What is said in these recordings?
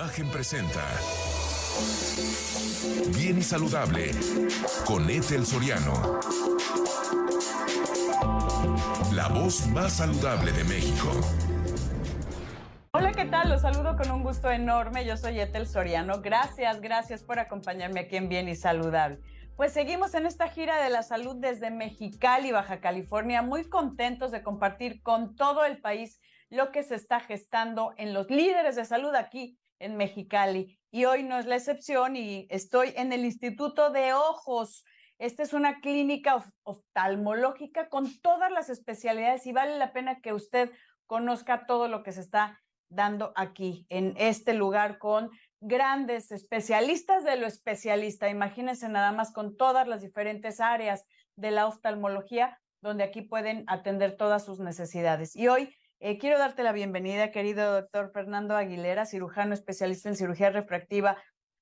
Imagen presenta Bien y Saludable con Ethel Soriano. La voz más saludable de México. Hola, ¿qué tal? Los saludo con un gusto enorme. Yo soy Ethel Soriano. Gracias, gracias por acompañarme aquí en Bien y Saludable. Pues seguimos en esta gira de la salud desde Mexicali, Baja California, muy contentos de compartir con todo el país lo que se está gestando en los líderes de salud aquí en Mexicali. Y hoy no es la excepción y estoy en el Instituto de Ojos. Esta es una clínica oftalmológica con todas las especialidades y vale la pena que usted conozca todo lo que se está dando aquí en este lugar con grandes especialistas de lo especialista. Imagínense nada más con todas las diferentes áreas de la oftalmología donde aquí pueden atender todas sus necesidades. Y hoy eh, quiero darte la bienvenida, querido doctor Fernando Aguilera, cirujano especialista en cirugía refractiva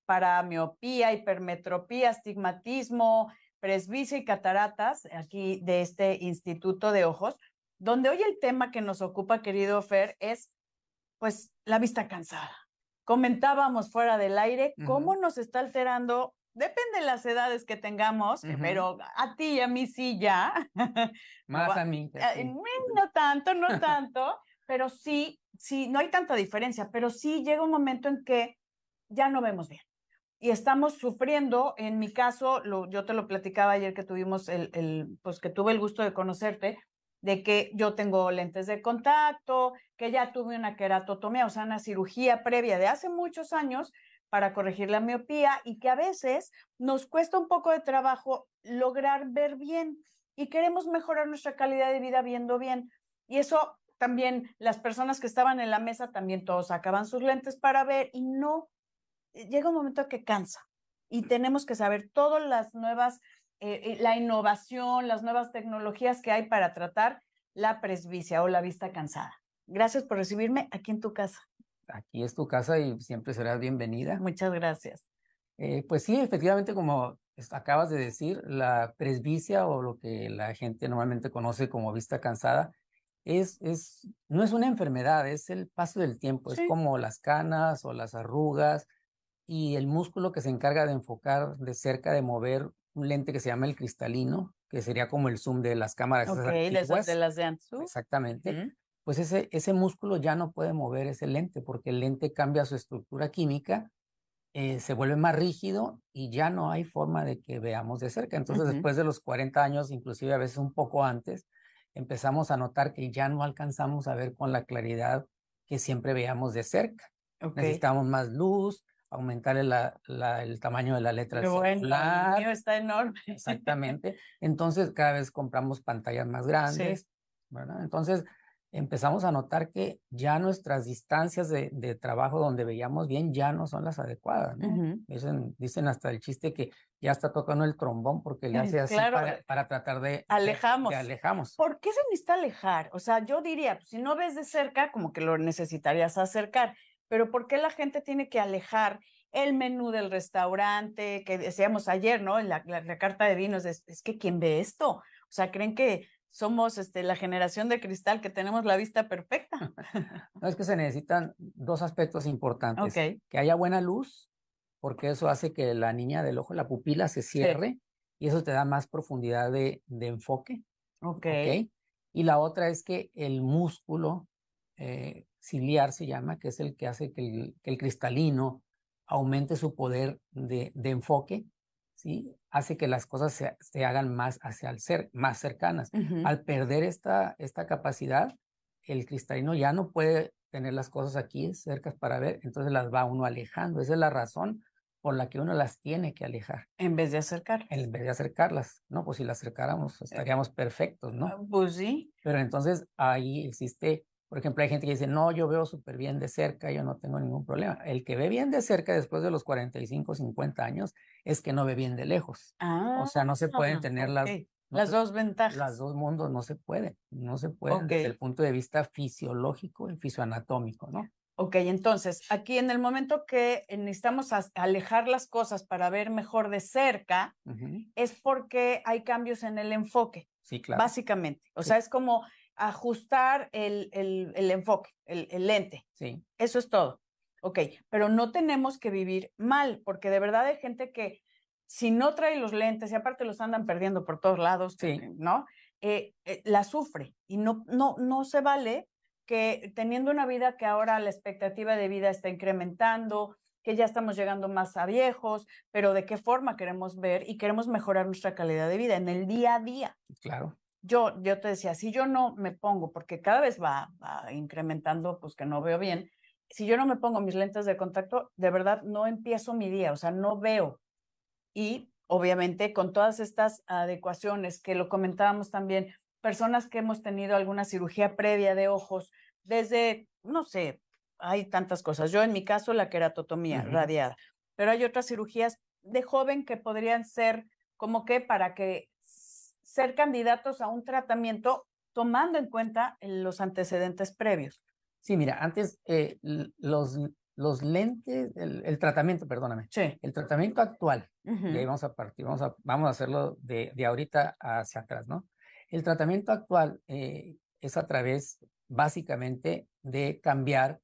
para miopía, hipermetropía, astigmatismo, presbicia y cataratas, aquí de este Instituto de Ojos, donde hoy el tema que nos ocupa, querido Fer, es pues la vista cansada. Comentábamos fuera del aire cómo nos está alterando depende de las edades que tengamos, pero a ti y a mí sí ya. Más a mí. Eh, no tanto, no tanto, pero sí, sí, no hay tanta diferencia, pero sí llega un momento en que ya no vemos bien. Y estamos sufriendo, en mi caso, lo, yo te lo platicaba ayer que tuvimos el, el, pues que tuve el gusto de conocerte, de que yo tengo lentes de contacto, que ya tuve una queratotomía, o sea, una cirugía previa de hace muchos años, para corregir la miopía y que a veces nos cuesta un poco de trabajo lograr ver bien y queremos mejorar nuestra calidad de vida viendo bien. Y eso también las personas que estaban en la mesa también todos sacaban sus lentes para ver y no, eh, llega un momento que cansa y tenemos que saber todas las nuevas, eh, eh, la innovación, las nuevas tecnologías que hay para tratar la presbicia o la vista cansada. Gracias por recibirme aquí en tu casa aquí es tu casa y siempre serás bienvenida. Muchas gracias. Eh, pues sí, efectivamente, como acabas de decir, la presbicia o lo que la gente normalmente conoce como vista cansada es, es, no es una enfermedad, es el paso del tiempo, es como las canas o las arrugas y el músculo que se encarga de enfocar de cerca, de mover un lente que se llama el cristalino, que sería como el zoom de las cámaras. Ok, de, de las de Anzu. Exactamente pues ese, ese músculo ya no puede mover ese lente porque el lente cambia su estructura química, eh, se vuelve más rígido y ya no hay forma de que veamos de cerca. Entonces, después de los 40 años, inclusive a veces un poco antes, empezamos a notar que ya no alcanzamos a ver con la claridad que siempre veíamos de cerca. Necesitamos más luz, aumentar el tamaño de la letra del celular. Bueno, está enorme. Exactamente. Entonces, cada vez compramos pantallas más grandes, ¿verdad? Entonces, empezamos a notar que ya nuestras distancias de, trabajo donde veíamos bien ya no son las adecuadas. dicen, dicen, hasta el chiste que ya está tocando el trombón porque le hace así para, tratar de alejamos. alejamos. ¿Por qué se necesita alejar? O sea, yo diría, pues, si no ves de cerca, como que lo necesitarías acercar, pero ¿por qué la gente tiene que alejar? el menú del restaurante, que decíamos ayer, ¿no? La, la, carta de vinos, es, es que ¿quién ve esto? O sea, creen que somos este, la generación de cristal que tenemos la vista perfecta. no es que se necesitan dos aspectos importantes. Que haya buena luz, porque eso hace que la niña del ojo, la pupila se cierre y eso te da más profundidad de, enfoque. Okay. Y la otra es que el músculo eh, ciliar se llama, que es el que hace que el, cristalino aumente su poder de, de enfoque ¿sí? hace que las cosas se, hagan más hacia el ser, más cercanas. Al perder esta, esta capacidad, el cristalino ya no puede tener las cosas aquí cercas para ver, entonces las va uno alejando. Esa es la razón por la que uno las tiene que alejar. En vez de acercar. En vez de acercarlas. No, pues si las acercáramos eh, estaríamos perfectos, ¿no? Ah, pues sí. Pero entonces ahí existe por ejemplo, hay gente que dice, no, yo veo súper bien de cerca, yo no tengo ningún problema. El que ve bien de cerca después de los 45, 50 años es que no ve bien de lejos. o sea, no se pueden tener las, las dos ventajas. Las dos mundos no se pueden, no se pueden desde el punto de vista fisiológico y fisioanatómico, ¿no? Ok, entonces, aquí en el momento que necesitamos alejar las cosas para ver mejor de cerca, es porque hay cambios en el enfoque. Sí, claro. Básicamente. O sea, es como ajustar el, el, el enfoque, el, lente. Sí. Eso es todo. Ok, pero no tenemos que vivir mal, porque de verdad hay gente que si no trae los lentes y aparte los andan perdiendo por todos lados, ¿no? Eh, eh, la sufre y no, no, no se vale que teniendo una vida que ahora la expectativa de vida está incrementando, que ya estamos llegando más a viejos, pero de qué forma queremos ver y queremos mejorar nuestra calidad de vida en el día a día. Claro. Yo, yo te decía, si yo no me pongo, porque cada vez va, va incrementando, pues que no veo bien, si yo no me pongo mis lentes de contacto, de verdad no empiezo mi día, o sea, no veo. Y obviamente con todas estas adecuaciones que lo comentábamos también, personas que hemos tenido alguna cirugía previa de ojos, desde, no sé, hay tantas cosas. Yo en mi caso la queratotomía radiada, pero hay otras cirugías de joven que podrían ser como que para que ser candidatos a un tratamiento tomando en cuenta los antecedentes previos. Sí, mira, antes eh, los, los lentes, el, tratamiento, perdóname, sí. el tratamiento actual, y ahí vamos a partir, vamos a, vamos a hacerlo de, de ahorita hacia atrás, ¿no? El tratamiento actual eh, es a través, básicamente, de cambiar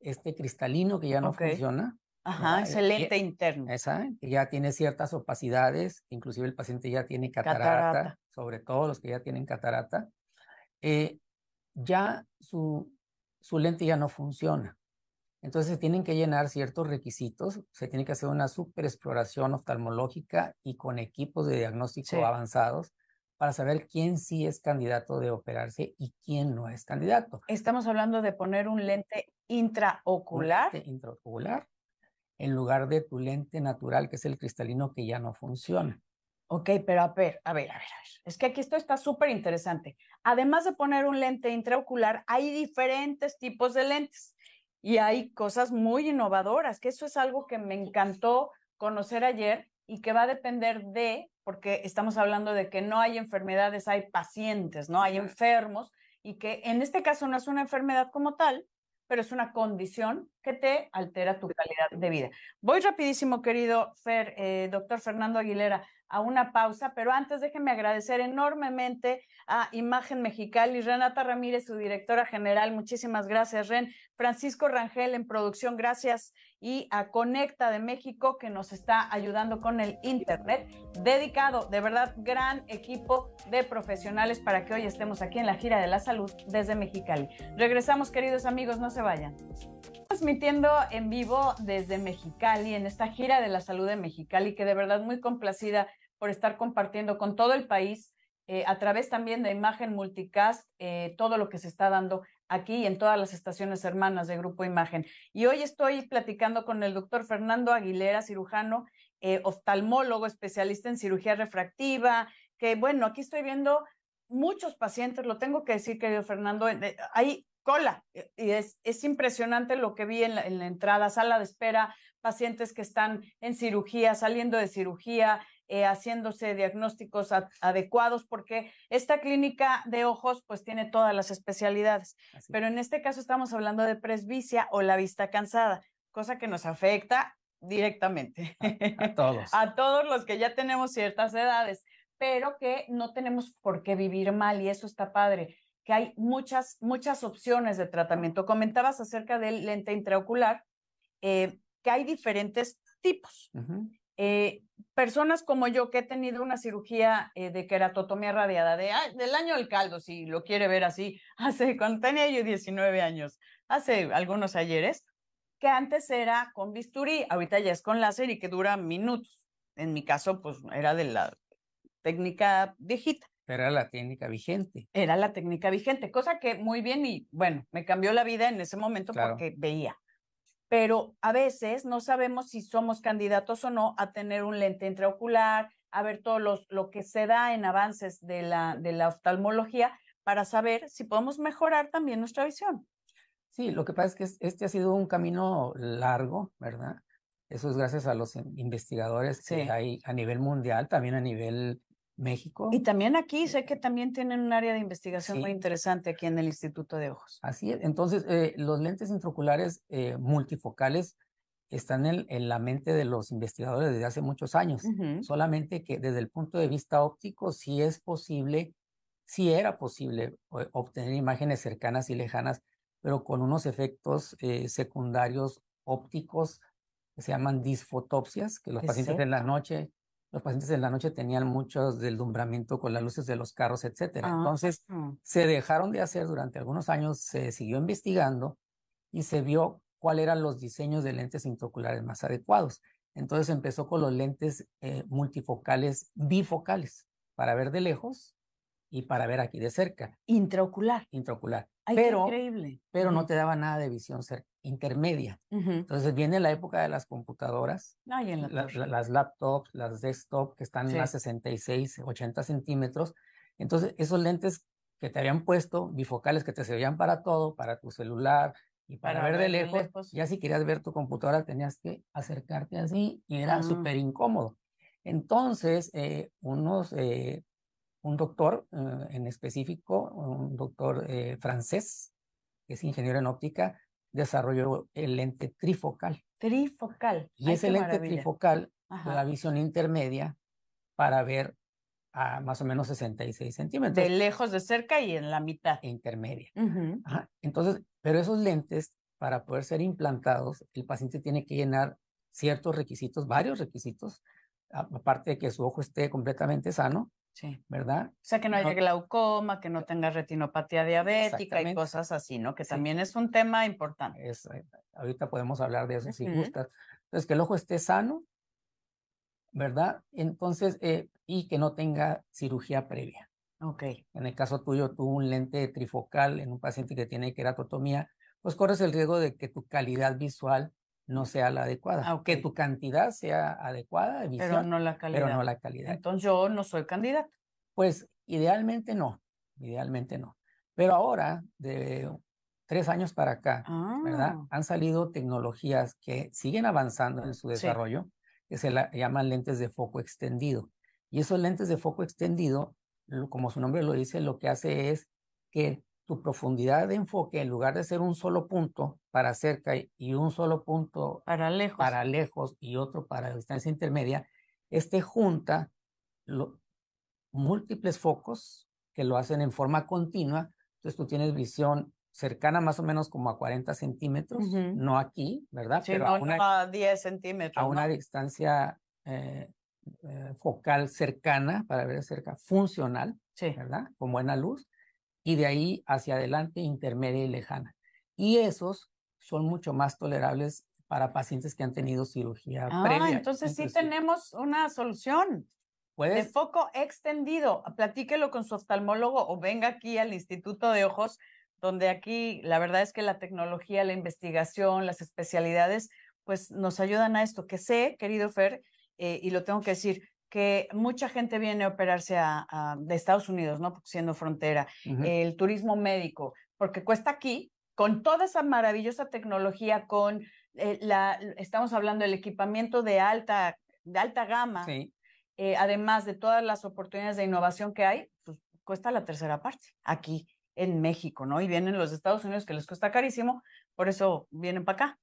este cristalino que ya no funciona. Ajá, ese lente interno. Esa, ya tiene ciertas opacidades, inclusive el paciente ya tiene catarata, sobre todo los que ya tienen catarata. Eh, ya su, su lente ya no funciona. Entonces se tienen que llenar ciertos requisitos, se tiene que hacer una superexploración oftalmológica y con equipos de diagnóstico avanzados para saber quién sí es candidato de operarse y quién no es candidato. Estamos hablando de poner un lente intraocular. lente intraocular en lugar de tu lente natural, que es el cristalino que ya no funciona. Ok, pero a ver, a ver, a ver, Es que aquí esto está súper interesante. Además de poner un lente intraocular, hay diferentes tipos de lentes y hay cosas muy innovadoras, que eso es algo que me encantó conocer ayer y que va a depender de porque estamos hablando de que no hay enfermedades, hay pacientes, ¿no? Hay enfermos y que en este caso no es una enfermedad como tal, pero es una condición que te altera tu calidad de vida. Voy rapidísimo, querido Fer, eh, doctor Fernando Aguilera, a una pausa, pero antes déjenme agradecer enormemente a Imagen Mexicali, Renata Ramírez, su directora general, muchísimas gracias, Ren, Francisco Rangel en producción, gracias, y a Conecta de México, que nos está ayudando con el Internet, dedicado, de verdad, gran equipo de profesionales para que hoy estemos aquí en la gira de la salud desde Mexicali. Regresamos, queridos amigos, no se vayan transmitiendo en vivo desde Mexicali, en esta gira de la salud de Mexicali, que de verdad muy complacida por estar compartiendo con todo el país eh, a través también de Imagen Multicast eh, todo lo que se está dando aquí en todas las estaciones hermanas de Grupo Imagen. Y hoy estoy platicando con el doctor Fernando Aguilera, cirujano, eh, oftalmólogo, especialista en cirugía refractiva, que bueno, aquí estoy viendo muchos pacientes, lo tengo que decir, querido Fernando, hay cola y es, es impresionante lo que vi en la entrada, sala de espera, pacientes que están en cirugía, saliendo de cirugía, eh, haciéndose diagnósticos adecuados, porque esta clínica de ojos pues tiene todas las especialidades. Pero en este caso estamos hablando de presbicia o la vista cansada, cosa que nos afecta directamente. A, todos. a todos los que ya tenemos ciertas edades, pero que no tenemos por qué vivir mal y eso está padre que hay muchas, muchas opciones de tratamiento. Comentabas acerca del lente intraocular, eh, que hay diferentes tipos. Eh, personas como yo que he tenido una cirugía eh, de queratotomía radiada de, del año del caldo, si lo quiere ver así, hace cuando tenía yo 19 años, hace algunos ayeres, que antes era con bisturí, ahorita ya es con láser y que dura minutos. En mi caso, pues era de la técnica viejita. Era la técnica vigente. Era la técnica vigente, cosa que muy bien y bueno, me cambió la vida en ese momento porque veía pero a veces no sabemos si somos candidatos o no a tener un lente intraocular, a ver todo los, lo que se da en avances de la, de la oftalmología para saber si podemos mejorar también nuestra visión. Sí, lo que pasa es que este ha sido un camino largo, ¿verdad? Eso es gracias a los investigadores que hay a nivel mundial, también a nivel México. Y también aquí sé que también tienen un área de investigación muy interesante aquí en el Instituto de Ojos. Así es. Entonces, eh, los lentes intraoculares eh, multifocales están en, en, la mente de los investigadores desde hace muchos años. Solamente que desde el punto de vista óptico sí es posible, sí era posible eh, obtener imágenes cercanas y lejanas, pero con unos efectos secundarios ópticos que se llaman disfotopsias, que los pacientes en la noche, los pacientes en la noche tenían muchos deslumbramiento con las luces de los carros, etcétera. Ah, Entonces, se dejaron de hacer durante algunos años, se siguió investigando y se vio cuáles eran los diseños de lentes intraoculares más adecuados. Entonces empezó con los lentes eh, multifocales bifocales para ver de lejos y para ver aquí de cerca. Intraocular. Intraocular. Ay, pero, qué increíble. pero no te daba nada de visión intermedia. Entonces viene la época de las computadoras, Ay, en la la- la- las laptops, las desktop que están Sí. a 66, 80 centímetros. Entonces esos lentes que te habían puesto, bifocales que te servían para todo, para tu celular y para, Para ver de ver de lejos, lejos. ya si querías ver tu computadora tenías que acercarte así y era Ah. súper incómodo. Entonces, eh, unos, eh, un doctor eh, en específico, un doctor eh, francés, que es ingeniero en óptica, desarrolló el lente trifocal. Trifocal. Y Ay, ese lente maravilla. trifocal Ajá. da visión intermedia para ver a más o menos 66 centímetros. De lejos, de cerca y en la mitad. intermedia. Ajá, Entonces, pero esos lentes, para poder ser implantados, el paciente tiene que llenar ciertos requisitos, varios requisitos, aparte de que su ojo esté completamente sano, Sí. ¿verdad? O sea, que no haya No- glaucoma, que no tenga retinopatía diabética y cosas así, ¿no? Que Sí. también es un tema importante. Es, eh, ahorita podemos hablar de eso si gustas. Entonces, que el ojo esté sano, ¿verdad? Entonces, eh, y que no tenga cirugía previa. Ok. En el caso tuyo, tú un lente trifocal en un paciente que tiene queratotomía, pues corres el riesgo de que tu calidad visual no sea la adecuada, Ah, que ok. tu cantidad sea adecuada de Pero no la calidad. pero no la calidad. Entonces yo no soy candidata. Pues idealmente no, idealmente no. Pero ahora, de tres años para acá, ¿verdad? Ah, Han salido tecnologías que siguen avanzando en su Sí. desarrollo, que se la llaman lentes de foco extendido. Y esos lentes de foco extendido, como su nombre lo dice, lo que hace es que tu profundidad de enfoque, en lugar de ser un solo punto para cerca y- un solo punto para lejos. para lejos y otro para distancia intermedia, este junta lo- múltiples focos que lo hacen en forma continua. Entonces tú tienes visión cercana más o menos como a 40 centímetros, Ujú. no aquí, ¿verdad? Sí, Pero no, a una, no a 10 centímetros. a una ¿no? distancia eh, eh, focal cercana, para ver cerca, funcional, Sí. ¿verdad? Con buena luz. Y de ahí hacia adelante, intermedia y lejana. Y esos son mucho más tolerables para pacientes que han tenido cirugía Ah, previa. entonces sí tenemos una solución de Puedes, foco extendido. Platíquelo con su oftalmólogo o venga aquí al Instituto de Ojos, donde aquí la verdad es que la tecnología, la investigación, las especialidades, pues nos ayudan a esto. Que sé, querido Fer, eh, y lo tengo que decir, que mucha gente viene a operarse a, a- de Estados Unidos, ¿no? Porque Siendo frontera. ujú, el turismo médico, porque cuesta aquí, con toda esa maravillosa tecnología, con eh, la, estamos hablando del equipamiento de alta, de alta gama, sí, eh, además de todas las oportunidades de innovación que hay, pues cuesta la tercera parte aquí en México, ¿no? Y vienen los Estados Unidos que les cuesta carísimo, por eso vienen para acá.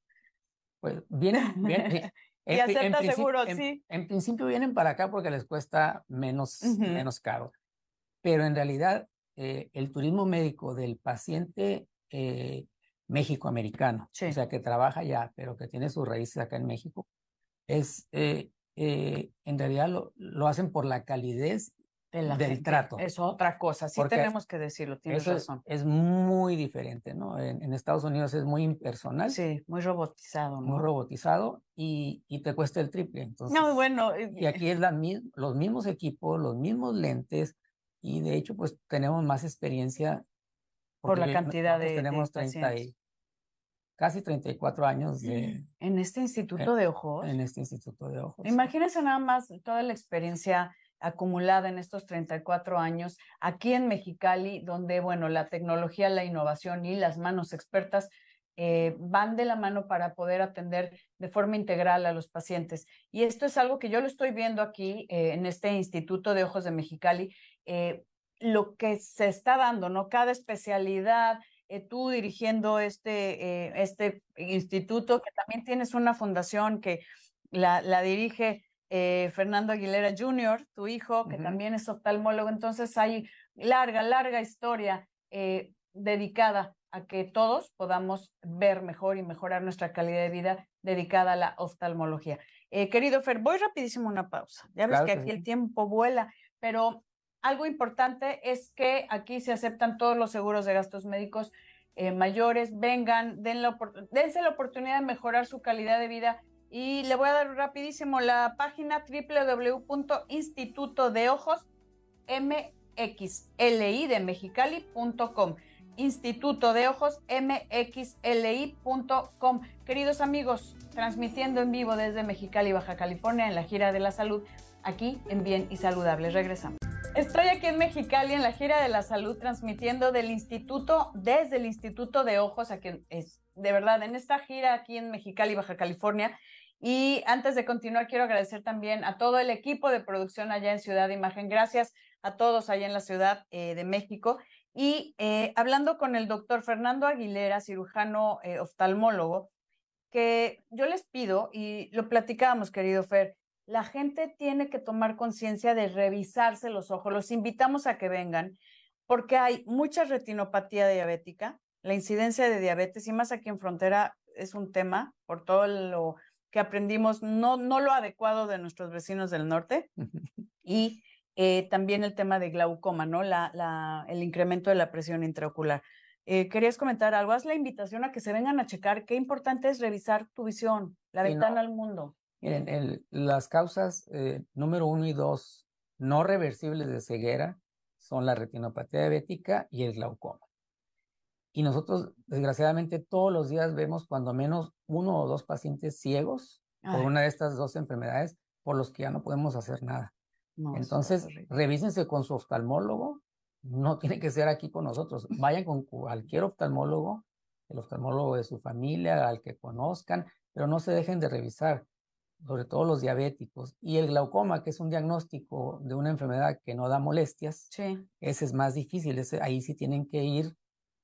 pues vienen, vienen- Y en acepta seguro, en- sí. En principio vienen para acá porque les cuesta menos, menos caro. Pero en realidad, eh, el turismo médico del paciente eh, méxico-americano, Sí. o sea, que trabaja allá, pero que tiene sus raíces acá en México, es, eh, eh, en realidad lo, lo hacen por la calidez De la del gente. trato. Es otra cosa, sí Porque tenemos que decirlo, tienes Eso razón. es muy diferente, ¿no? En, en Estados Unidos es muy impersonal, Sí, muy robotizado, muy ¿no? robotizado y, y te cuesta el triple. Entonces, No, bueno, y- y aquí es la, los mismos equipos, los mismos lentes y de hecho pues tenemos más experiencia. Por la cantidad de- de tenemos 30 y- casi 34 años de, en este instituto de ojos. en este Instituto de Ojos. Imagínense nada más toda la experiencia acumulada en estos 34 años aquí en Mexicali, donde, bueno, la tecnología, la innovación y las manos expertas eh, van de la mano para poder atender de forma integral a los pacientes. Y esto es algo que yo lo estoy viendo aquí eh, en este Instituto de Ojos de Mexicali, eh, lo que se está dando, ¿no? Cada especialidad, tú dirigiendo este, este instituto, que también tienes una fundación que la, la dirige eh, Fernando Aguilera Jr., tu hijo, que también es oftalmólogo. Entonces hay larga, larga historia eh, dedicada a que todos podamos ver mejor y mejorar nuestra calidad de vida dedicada a la oftalmología. Eh, querido Fer, voy rapidísimo una pausa. Ya ves que, aquí el tiempo vuela, pero algo importante es que aquí se aceptan todos los seguros de gastos médicos eh, mayores. Vengan, den la, dense la oportunidad de mejorar su calidad de vida. Y le voy a dar rapidísimo la página www.instituto de mexicali.com. Instituto de Ojos mxli.com. Queridos amigos, transmitiendo en vivo desde Mexicali, Baja California, en la gira de la salud, aquí en Bien y Saludable. Regresamos. Estoy aquí en Mexicali en la gira de la salud transmitiendo del instituto, desde el Instituto de Ojos, aquí es de verdad en esta gira aquí en Mexicali, Baja California. Y antes de continuar, quiero agradecer también a todo el equipo de producción allá en Ciudad de Imagen. Gracias a todos allá en la Ciudad eh, de México. Y eh, hablando con el doctor Fernando Aguilera, cirujano eh, oftalmólogo, que yo les pido, y lo platicábamos, querido Fer, la gente tiene que tomar conciencia de revisarse los ojos. Los invitamos a que vengan porque hay mucha retinopatía diabética, la incidencia de diabetes y más aquí en frontera es un tema por todo lo que aprendimos, no, no lo adecuado de nuestros vecinos del norte y eh, también el tema de glaucoma, ¿no? La, la, el incremento de la presión intraocular. Eh, ¿Querías comentar algo? Haz la invitación a que se vengan a checar. Qué importante es revisar tu visión, la ventana al mundo. Miren, las causas eh, número uno y dos no reversibles de ceguera son la retinopatía diabética y el glaucoma. Y nosotros, desgraciadamente, todos los días vemos cuando menos uno o dos pacientes ciegos por una de estas dos enfermedades por los que ya no podemos hacer nada. Entonces, revísense con su oftalmólogo. No tiene que ser aquí con nosotros. Vayan con cualquier oftalmólogo, el oftalmólogo de su familia, al que conozcan, pero no se dejen de revisar, sobre todo los diabéticos. Y el glaucoma, que es un diagnóstico de una enfermedad que no da molestias, ese es más difícil. Ese, ahí sí tienen que ir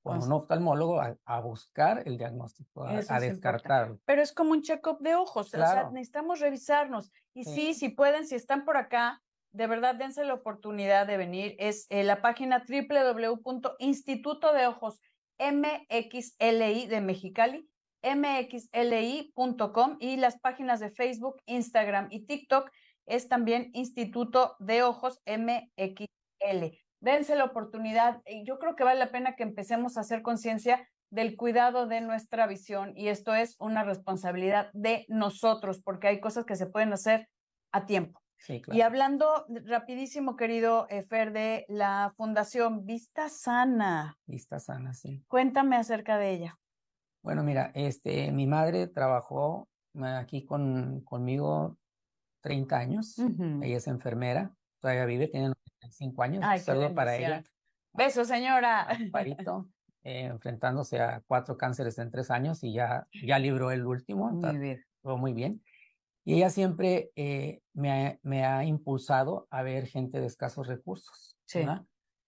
con un oftalmólogo a, buscar el diagnóstico, a, descartarlo. Pero es como un check-up de ojos, o sea, necesitamos revisarnos. Y sí. si pueden, si están por acá, de verdad dense la oportunidad de venir. Es eh, la página www.instituto de ojos MXLI de Mexicali, mxli.com y las páginas de Facebook, Instagram y TikTok es también Instituto de Ojos MXL. Dense la oportunidad. Yo creo que vale la pena que empecemos a hacer conciencia del cuidado de nuestra visión y esto es una responsabilidad de nosotros porque hay cosas que se pueden hacer a tiempo. Y hablando rapidísimo, querido eh, Fer, de la Fundación Vista Sana. Vista Sana, sí. Cuéntame acerca de ella. Bueno, mira, este, mi madre trabajó eh, aquí con, conmigo 30 años. Ella es enfermera, todavía vive, tiene 95 años. Ay, Saludo para ella. Beso, señora. Parito, eh, enfrentándose a cuatro cánceres en tres años y ya, ya libró el último. Muy bien. Todo muy bien. Y ella siempre eh, me, ha, me, ha, impulsado a ver gente de escasos recursos. Sí.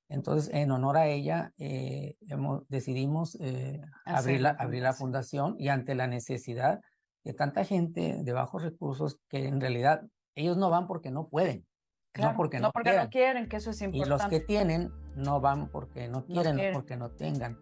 Entonces, en honor a ella, eh, hemos, decidimos eh, abrir, la, abrir la fundación y ante la necesidad de tanta gente de bajos recursos que en realidad ellos no van porque no pueden. No porque, no, porque no quieren, que eso es importante. Y los que tienen no van porque no quieren, no porque no tengan.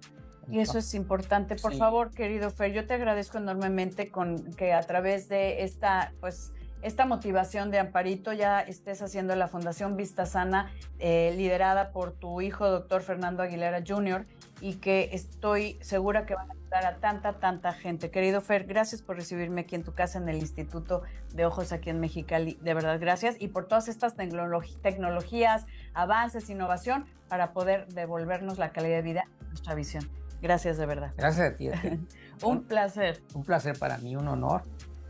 Y eso es importante. Por favor, querido Fer, yo te agradezco enormemente con que a través de esta, pues, esta motivación de Amparito ya estés haciendo la Fundación Vista Sana, eh, liderada por tu hijo, doctor Fernando Aguilera Jr., y que estoy segura que van a ayudar a tanta, tanta gente. Querido Fer, gracias por recibirme aquí en tu casa en el Instituto de Ojos aquí en Mexicali. De verdad, gracias. Y por todas estas tecnologías, avances, innovación para poder devolvernos la calidad de vida nuestra visión. Gracias de verdad. Gracias a ti. un placer. Un placer para mí, un honor.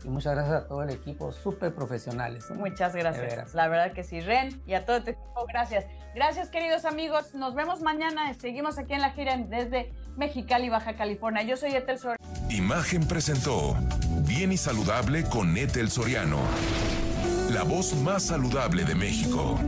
Y muchas gracias a todo el equipo, súper profesionales. Muchas gracias. La verdad que sí, Ren, y a todo tu equipo, gracias. Gracias, queridos amigos. Nos vemos mañana. Seguimos aquí en la gira desde Mexicali, Baja California. Yo soy Etel Soriano. Imagen presentó Bien y Saludable con Etel Soriano. La voz más saludable de México.